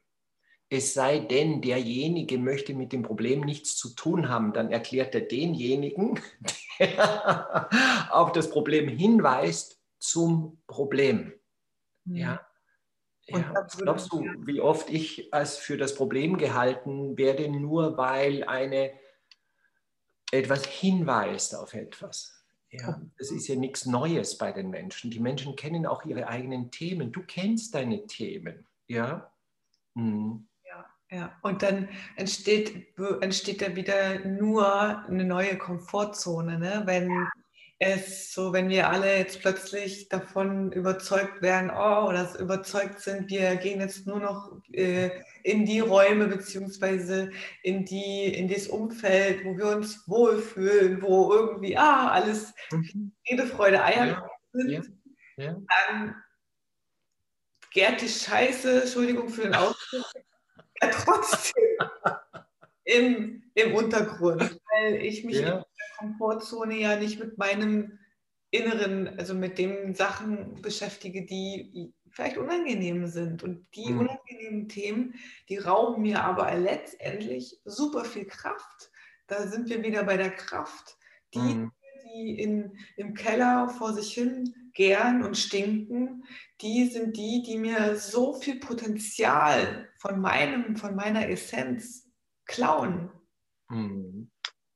Es sei denn, derjenige möchte mit dem Problem nichts zu tun haben, dann erklärt er denjenigen, der auf das Problem hinweist, zum Problem. Mhm. Ja. Ja, glaubst du, wie oft ich als für das Problem gehalten werde, nur weil eine etwas hinweist auf etwas? Ja, es ist ja nichts Neues bei den Menschen. Die Menschen kennen auch ihre eigenen Themen. Du kennst deine Themen. Ja. Mhm. Ja, ja. Und dann entsteht, entsteht da wieder nur eine neue Komfortzone, ne? wenn es so, wenn wir alle jetzt plötzlich davon überzeugt werden, oh, oder überzeugt sind, wir gehen jetzt nur noch äh, in die Räume beziehungsweise in die, in das Umfeld, wo wir uns wohlfühlen, wo irgendwie, ah, alles mhm. Friede, Freude, Eier sind, ja. Ja. dann gärt die Scheiße, Entschuldigung für den Ausdruck, ja trotzdem im, im Untergrund, weil ich mich ja. Komfortzone ja nicht mit meinem Inneren, also mit den Sachen beschäftige, die vielleicht unangenehm sind. Und die mhm. unangenehmen Themen, die rauben mir aber letztendlich super viel Kraft. Da sind wir wieder bei der Kraft. Die, mhm. die in, im Keller vor sich hin gern und stinken, die sind die, die mir so viel Potenzial von meinem, von meiner Essenz klauen. Hm.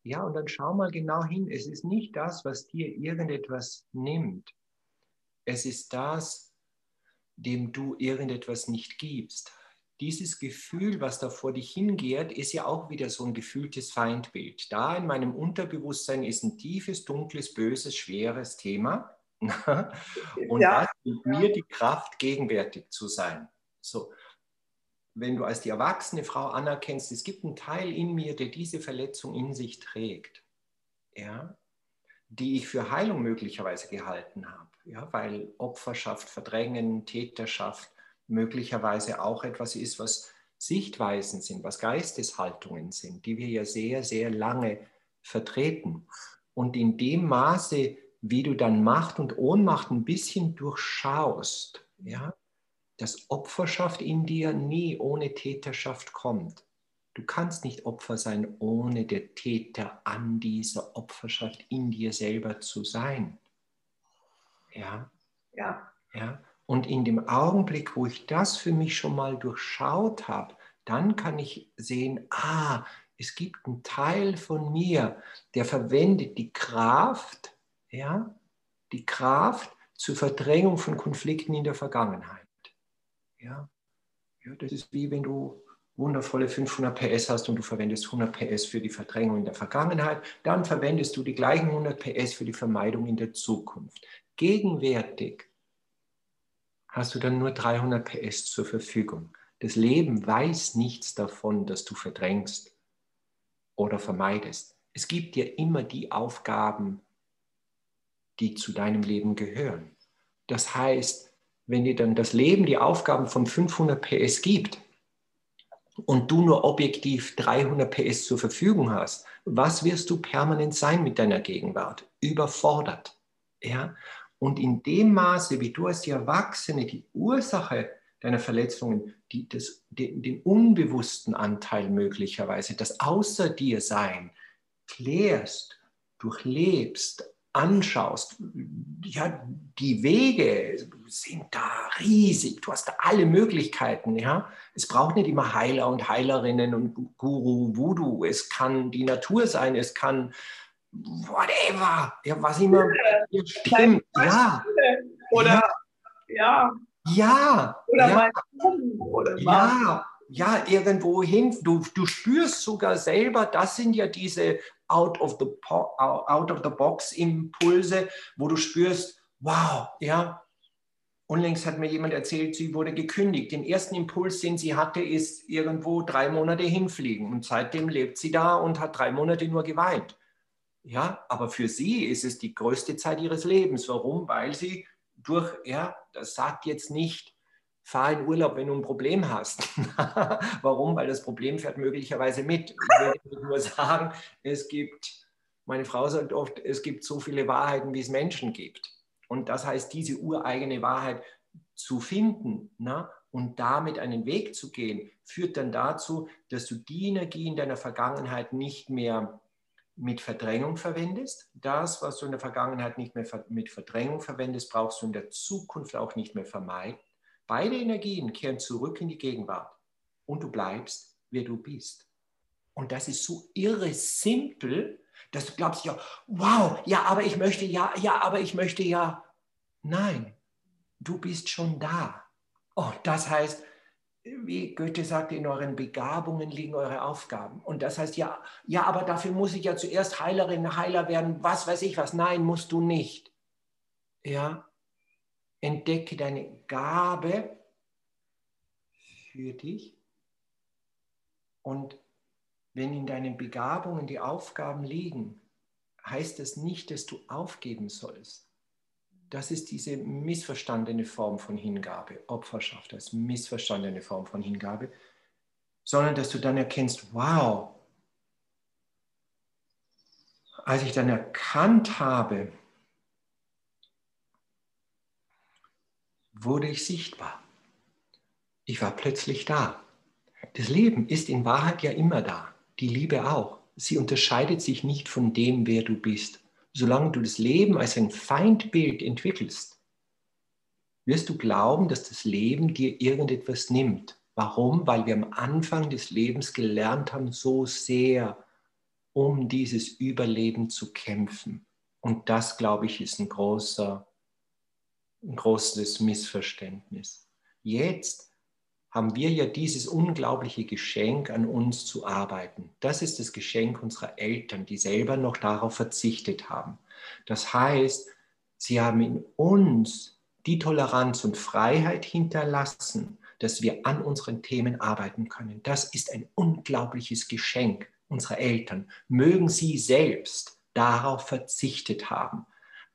Ja, und dann schau mal genau hin. Es ist nicht das, was dir irgendetwas nimmt. Es ist das, dem du irgendetwas nicht gibst. Dieses Gefühl, was da vor dich hingeht, ist ja auch wieder so ein gefühltes Feindbild. Da in meinem Unterbewusstsein ist ein tiefes, dunkles, böses, schweres Thema. und ja. das gibt mir die Kraft, gegenwärtig zu sein. So wenn du als die erwachsene Frau anerkennst, es gibt einen Teil in mir, der diese Verletzung in sich trägt, ja, die ich für Heilung möglicherweise gehalten habe, ja, weil Opferschaft, Verdrängen, Täterschaft möglicherweise auch etwas ist, was Sichtweisen sind, was Geisteshaltungen sind, die wir ja sehr, sehr lange vertreten. Und in dem Maße, wie du dann Macht und Ohnmacht ein bisschen durchschaust, ja, dass Opferschaft in dir nie ohne Täterschaft kommt. Du kannst nicht Opfer sein, ohne der Täter an dieser Opferschaft in dir selber zu sein. Ja. Ja. Ja. Und in dem Augenblick, wo ich das für mich schon mal durchschaut habe, dann kann ich sehen, ah, es gibt einen Teil von mir, der verwendet die Kraft, ja, die Kraft zur Verdrängung von Konflikten in der Vergangenheit. Ja? ja, das ist wie wenn du wundervolle 500 PS hast und du verwendest 100 PS für die Verdrängung in der Vergangenheit, dann verwendest du die gleichen 100 PS für die Vermeidung in der Zukunft. Gegenwärtig hast du dann nur 300 PS zur Verfügung. Das Leben weiß nichts davon, dass du verdrängst oder vermeidest. Es gibt dir immer die Aufgaben, die zu deinem Leben gehören. Das heißt, wenn dir dann das Leben die Aufgaben von 500 PS gibt und du nur objektiv 300 PS zur Verfügung hast, was wirst du permanent sein mit deiner Gegenwart? Überfordert. Ja? Und in dem Maße, wie du als die Erwachsene die Ursache deiner Verletzungen, die, das, den, den unbewussten Anteil möglicherweise, das Außer dir Sein, klärst, durchlebst, anschaust, ja, die Wege sind da riesig. Du hast da alle Möglichkeiten. Ja? Es braucht nicht immer Heiler und Heilerinnen und Guru, Voodoo. Es kann die Natur sein, es kann whatever, ja, was immer ja. stimmt. Ja. Oder ja. Ja. Oder ja. mal oder ja. Ja, irgendwo hin. Du, du spürst sogar selber, das sind ja diese out of the, out of the box Impulse, wo du spürst, wow, ja. Unlängst hat mir jemand erzählt, sie wurde gekündigt. Den ersten Impuls, den sie hatte, ist irgendwo drei Monate hinfliegen. Und seitdem lebt sie da und hat drei Monate nur geweint. Ja, aber für sie ist es die größte Zeit ihres Lebens. Warum? Weil sie durch, ja, das sagt jetzt nicht, fahr in Urlaub, wenn du ein Problem hast. Warum? Weil das Problem fährt möglicherweise mit. Ich will nur sagen, es gibt, meine Frau sagt oft, es gibt so viele Wahrheiten, wie es Menschen gibt. Und das heißt, diese ureigene Wahrheit zu finden na, und damit einen Weg zu gehen, führt dann dazu, dass du die Energie in deiner Vergangenheit nicht mehr mit Verdrängung verwendest. Das, was du in der Vergangenheit nicht mehr mit Verdrängung verwendest, brauchst du in der Zukunft auch nicht mehr vermeiden. Beide Energien kehren zurück in die Gegenwart und du bleibst, wer du bist. Und das ist so irre simpel, dass du glaubst, ja, wow, ja, aber ich möchte ja, ja, aber ich möchte ja. Nein, du bist schon da. Oh, das heißt, wie Goethe sagte, in euren Begabungen liegen eure Aufgaben. Und das heißt, ja, ja, aber dafür muss ich ja zuerst Heilerin, Heiler werden, was weiß ich was. Nein, musst du nicht. Ja, entdecke deine Gabe für dich. Und wenn in deinen Begabungen die Aufgaben liegen, heißt das nicht, dass du aufgeben sollst das ist diese missverstandene Form von Hingabe, Opferschaft als missverstandene Form von Hingabe, sondern dass du dann erkennst, wow, als ich dann erkannt habe, wurde ich sichtbar. Ich war plötzlich da. Das Leben ist in Wahrheit ja immer da, die Liebe auch. Sie unterscheidet sich nicht von dem, wer du bist solange du das Leben als ein Feindbild entwickelst, wirst du glauben, dass das Leben dir irgendetwas nimmt. Warum? Weil wir am Anfang des Lebens gelernt haben, so sehr um dieses Überleben zu kämpfen. Und das, glaube ich, ist ein, großer, ein großes Missverständnis. Jetzt haben wir ja dieses unglaubliche Geschenk, an uns zu arbeiten. Das ist das Geschenk unserer Eltern, die selber noch darauf verzichtet haben. Das heißt, sie haben in uns die Toleranz und Freiheit hinterlassen, dass wir an unseren Themen arbeiten können. Das ist ein unglaubliches Geschenk unserer Eltern. Mögen sie selbst darauf verzichtet haben.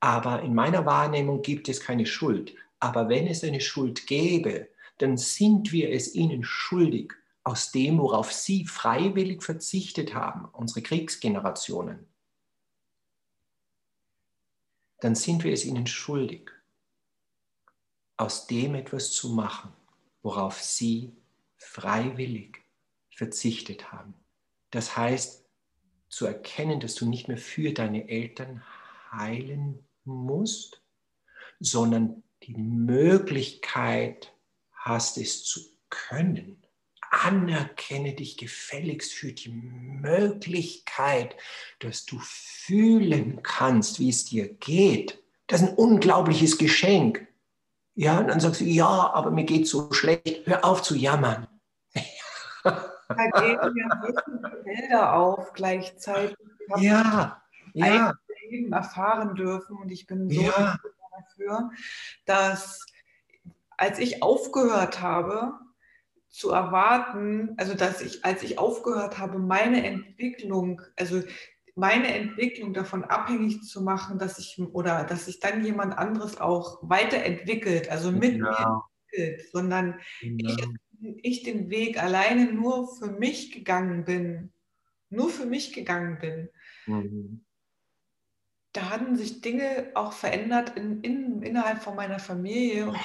Aber in meiner Wahrnehmung gibt es keine Schuld. Aber wenn es eine Schuld gäbe, dann sind wir es ihnen schuldig, aus dem, worauf sie freiwillig verzichtet haben, unsere Kriegsgenerationen, dann sind wir es ihnen schuldig, aus dem etwas zu machen, worauf sie freiwillig verzichtet haben. Das heißt, zu erkennen, dass du nicht mehr für deine Eltern heilen musst, sondern die Möglichkeit hast, es zu können. Anerkenne dich gefälligst für die Möglichkeit, dass du fühlen kannst, wie es dir geht. Das ist ein unglaubliches Geschenk. Ja, und dann sagst du, ja, aber mir geht so schlecht. Hör auf zu jammern. Da gehen ja Bilder auf gleichzeitig. Ja, ja. Leben erfahren dürfen und ich bin so ja. dafür, dass als ich aufgehört habe zu erwarten, also dass ich, als ich aufgehört habe, meine Entwicklung, also meine Entwicklung davon abhängig zu machen, dass ich oder dass sich dann jemand anderes auch weiterentwickelt, also mit genau. mir entwickelt, sondern genau. ich, ich den Weg alleine nur für mich gegangen bin, nur für mich gegangen bin. Mhm da hatten sich Dinge auch verändert in, in, innerhalb von meiner Familie und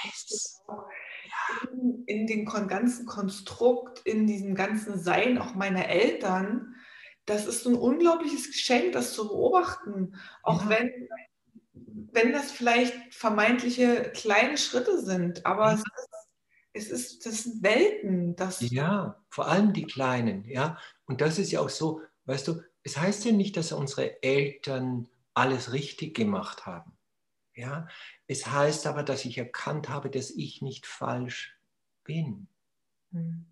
in, in dem ganzen Konstrukt, in diesem ganzen Sein auch meiner Eltern. Das ist so ein unglaubliches Geschenk, das zu beobachten, auch ja. wenn, wenn das vielleicht vermeintliche kleine Schritte sind, aber ja. es, ist, es ist, das sind Welten. Das ja, vor allem die kleinen, ja. Und das ist ja auch so, weißt du, es heißt ja nicht, dass unsere Eltern alles richtig gemacht haben. Ja, es heißt aber, dass ich erkannt habe, dass ich nicht falsch bin. Mhm.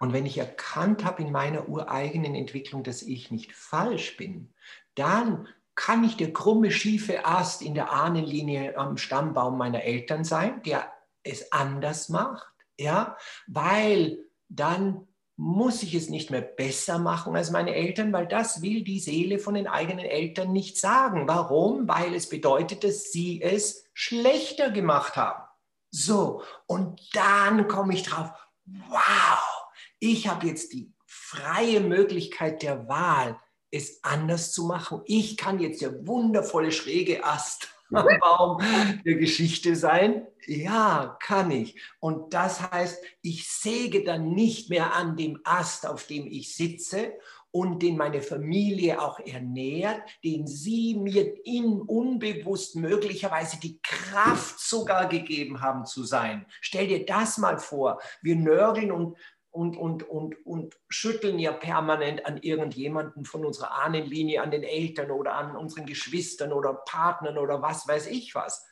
Und wenn ich erkannt habe in meiner ureigenen Entwicklung, dass ich nicht falsch bin, dann kann ich der krumme, schiefe Ast in der Ahnenlinie am Stammbaum meiner Eltern sein, der es anders macht, ja, weil dann muss ich es nicht mehr besser machen als meine Eltern, weil das will die Seele von den eigenen Eltern nicht sagen. Warum? Weil es bedeutet, dass sie es schlechter gemacht haben. So, und dann komme ich drauf, wow, ich habe jetzt die freie Möglichkeit der Wahl, es anders zu machen. Ich kann jetzt der wundervolle schräge Ast Baum der Geschichte sein? Ja, kann ich. Und das heißt, ich säge dann nicht mehr an dem Ast, auf dem ich sitze und den meine Familie auch ernährt, den sie mir in unbewusst möglicherweise die Kraft sogar gegeben haben zu sein. Stell dir das mal vor. Wir nörgeln und und, und, und, und schütteln ja permanent an irgendjemanden von unserer Ahnenlinie, an den Eltern oder an unseren Geschwistern oder Partnern oder was weiß ich was.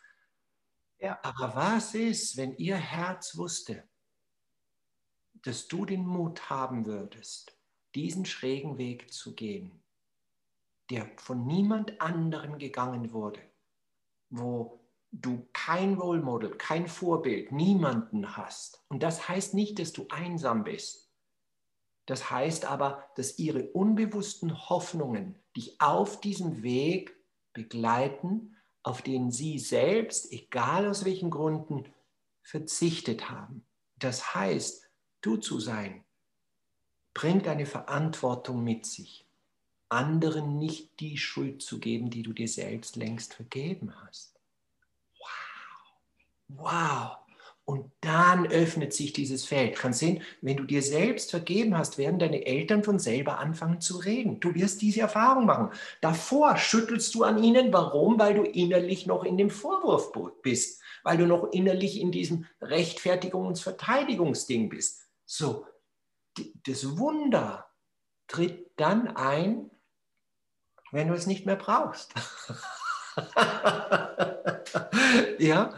Ja. Aber was ist, wenn ihr Herz wusste, dass du den Mut haben würdest, diesen schrägen Weg zu gehen, der von niemand anderem gegangen wurde, wo du kein Role Model, kein Vorbild, niemanden hast. Und das heißt nicht, dass du einsam bist. Das heißt aber, dass ihre unbewussten Hoffnungen dich auf diesem Weg begleiten, auf den sie selbst, egal aus welchen Gründen, verzichtet haben. Das heißt, du zu sein, bringt eine Verantwortung mit sich, anderen nicht die Schuld zu geben, die du dir selbst längst vergeben hast. Wow. Und dann öffnet sich dieses Feld. Kannst sehen, wenn du dir selbst vergeben hast, werden deine Eltern von selber anfangen zu reden. Du wirst diese Erfahrung machen. Davor schüttelst du an ihnen. Warum? Weil du innerlich noch in dem Vorwurf bist. Weil du noch innerlich in diesem Rechtfertigungs- und Verteidigungsding bist. So, das Wunder tritt dann ein, wenn du es nicht mehr brauchst. ja,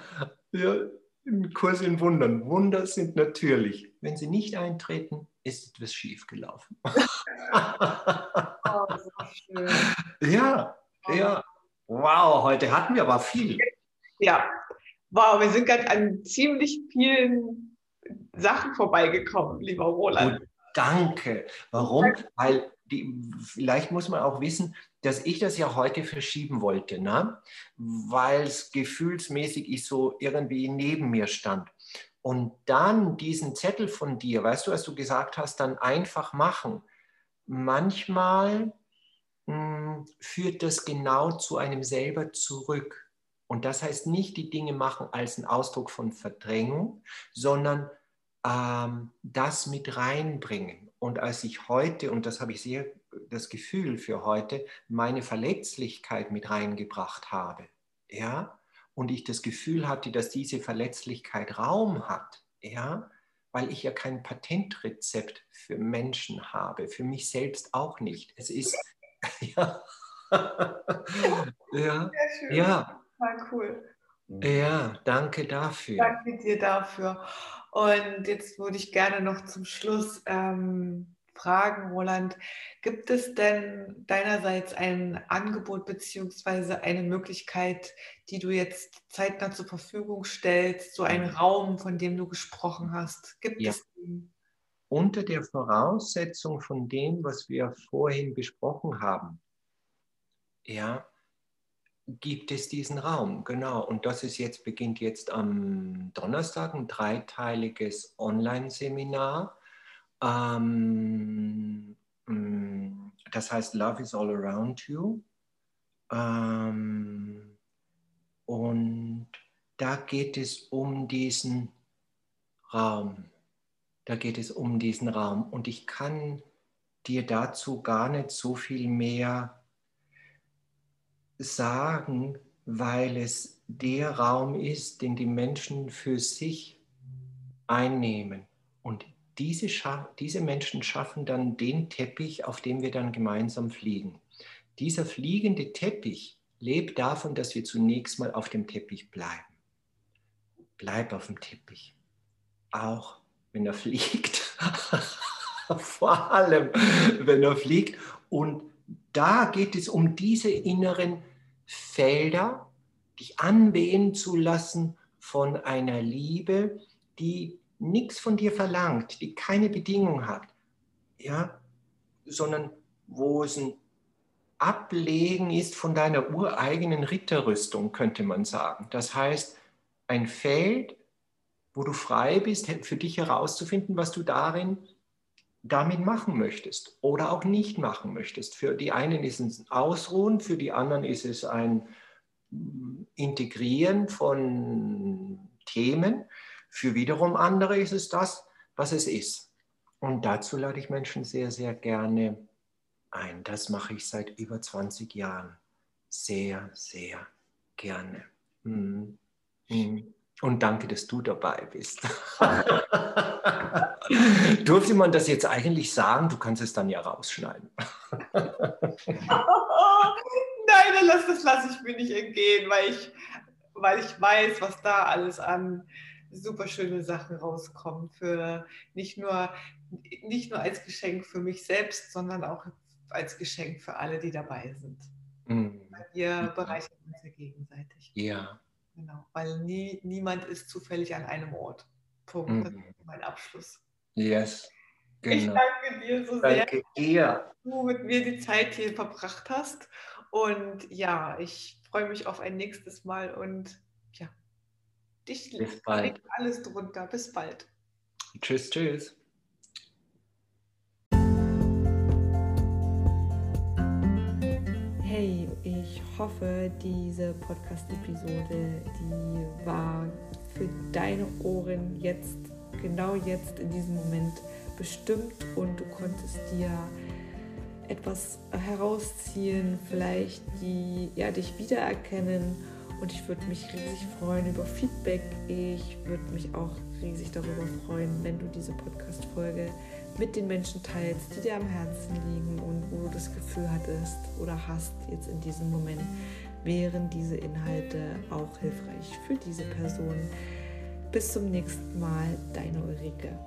ja, im Kurs in Wundern. Wunder sind natürlich. Wenn sie nicht eintreten, ist etwas schiefgelaufen. oh, so. Ja, ja. Wow, heute hatten wir aber viel. Ja, wow, wir sind gerade an ziemlich vielen Sachen vorbeigekommen, lieber Roland. Und danke. Warum? Weil die, vielleicht muss man auch wissen, dass ich das ja heute verschieben wollte, ne? weil es gefühlsmäßig ich so irgendwie neben mir stand. Und dann diesen Zettel von dir, weißt du, als du gesagt hast, dann einfach machen. Manchmal mh, hm, führt das genau zu einem selber zurück. Und das heißt nicht die Dinge machen als ein Ausdruck von Verdrängung, sondern ähm, das mit reinbringen. Und als ich heute, und das habe ich sehr das Gefühl für heute, meine Verletzlichkeit mit reingebracht habe, ja, und ich das Gefühl hatte, dass diese Verletzlichkeit Raum hat, ja, weil ich ja kein Patentrezept für Menschen habe, für mich selbst auch nicht. Es ist, ja, ja, ja, War cool. Ja, danke dafür. Danke dir dafür. Und jetzt würde ich gerne noch zum Schluss ähm, fragen, Roland, gibt es denn deinerseits ein Angebot bzw. eine Möglichkeit, die du jetzt zeitnah zur Verfügung stellst, so einen mhm. Raum, von dem du gesprochen hast? Gibt ja. es den? Unter der Voraussetzung von dem, was wir vorhin besprochen haben, ja, gibt es diesen Raum, genau. Und das ist jetzt, beginnt jetzt am Donnerstag ein dreiteiliges Online-Seminar. Ähm, mm, das heißt Love is all around you. Ähm, und da geht es um diesen Raum. Da geht es um diesen Raum. Und ich kann dir dazu gar nicht so viel mehr sagen, weil es der Raum ist, den die Menschen für sich einnehmen. Und diese, diese Menschen schaffen dann den Teppich, auf dem wir dann gemeinsam fliegen. Dieser fliegende Teppich lebt davon, dass wir zunächst mal auf dem Teppich bleiben. Bleib auf dem Teppich. Auch wenn er fliegt. Vor allem, wenn er fliegt. Und da geht es um diese inneren Felder, dich anwehen zu lassen von einer Liebe, die nichts von dir verlangt, die keine Bedingung hat, ja, sondern wo es ein Ablegen ist von deiner ureigenen Ritterrüstung, könnte man sagen. Das heißt, ein Feld, wo du frei bist, für dich herauszufinden, was du darin damit machen möchtest oder auch nicht machen möchtest. Für die einen ist es ein Ausruhen, für die anderen ist es ein Integrieren von Themen, für wiederum andere ist es das, was es ist. Und dazu lade ich Menschen sehr, sehr gerne ein. Das mache ich seit über 20 Jahren. Sehr, sehr gerne. Mhm. Mhm. Und danke, dass du dabei bist. Durfte man das jetzt eigentlich sagen? Du kannst es dann ja rausschneiden. Nein, das lasse ich mir nicht entgehen, weil ich, weil ich weiß, was da alles an super schöne Sachen rauskommt. Für nicht nur, nicht nur als Geschenk für mich selbst, sondern auch als Geschenk für alle, die dabei sind. Mhm. Wir bereichern uns ja gegenseitig. Ja. Genau, weil nie, niemand ist zufällig an einem Ort. Punkt. Mhm. Das ist mein Abschluss. Yes. Genau. Ich danke dir so danke sehr, dass du mit mir die Zeit hier verbracht hast. Und ja, ich freue mich auf ein nächstes Mal und dich Bis bald. alles drunter. Bis bald. Tschüss, tschüss. Ich hoffe, diese Podcast-Episode, die war für deine Ohren jetzt, genau jetzt in diesem Moment bestimmt und du konntest dir etwas herausziehen, vielleicht die ja, dich wiedererkennen und ich würde mich riesig freuen über Feedback. Ich würde mich auch riesig darüber freuen, wenn du diese Podcast-Folge mit den Menschen teilst, die dir am Herzen liegen und wo du das Gefühl hattest oder hast jetzt in diesem Moment, wären diese Inhalte auch hilfreich für diese Person. Bis zum nächsten Mal, deine Ulrike.